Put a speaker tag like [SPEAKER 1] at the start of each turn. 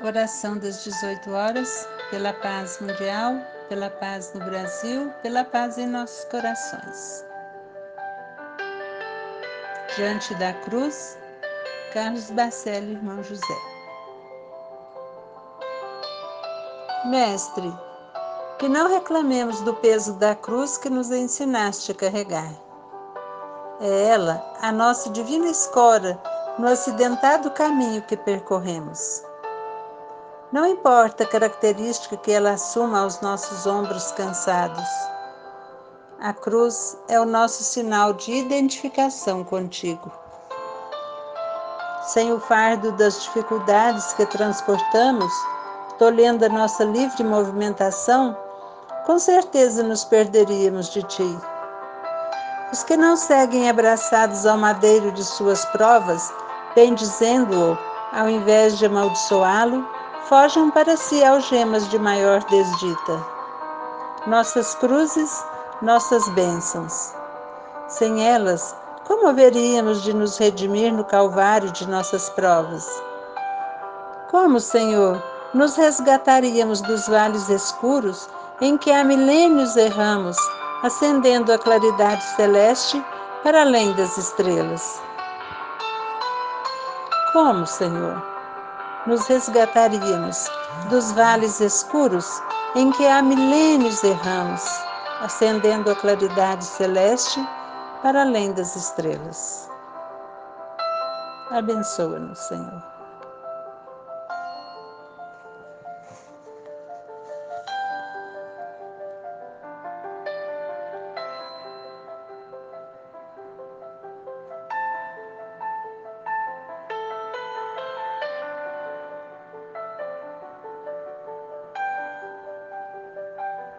[SPEAKER 1] Oração das 18 horas, pela paz mundial, pela paz no Brasil, pela paz em nossos corações. Diante da cruz, Carlos Bacelli, irmão José. Mestre, que não reclamemos do peso da cruz que nos ensinaste a carregar. É ela a nossa divina escora no acidentado caminho que percorremos. Não importa a característica que ela assuma aos nossos ombros cansados. A cruz é o nosso sinal de identificação contigo. Sem o fardo das dificuldades que transportamos, tolhendo a nossa livre movimentação, com certeza nos perderíamos de ti. Os que não seguem abraçados ao madeiro de suas provas, bendizendo-o, ao invés de amaldiçoá-lo, forjam para si algemas de maior desdita. Nossas cruzes, nossas bênçãos. Sem elas, como haveríamos de nos redimir no calvário de nossas provas? Como, Senhor, nos resgataríamos dos vales escuros em que há milênios erramos, acendendo a claridade celeste para além das estrelas? Como, Senhor? Nos resgataríamos dos vales escuros em que há milênios erramos, acendendo a claridade celeste para além das estrelas. Abençoa-nos, Senhor.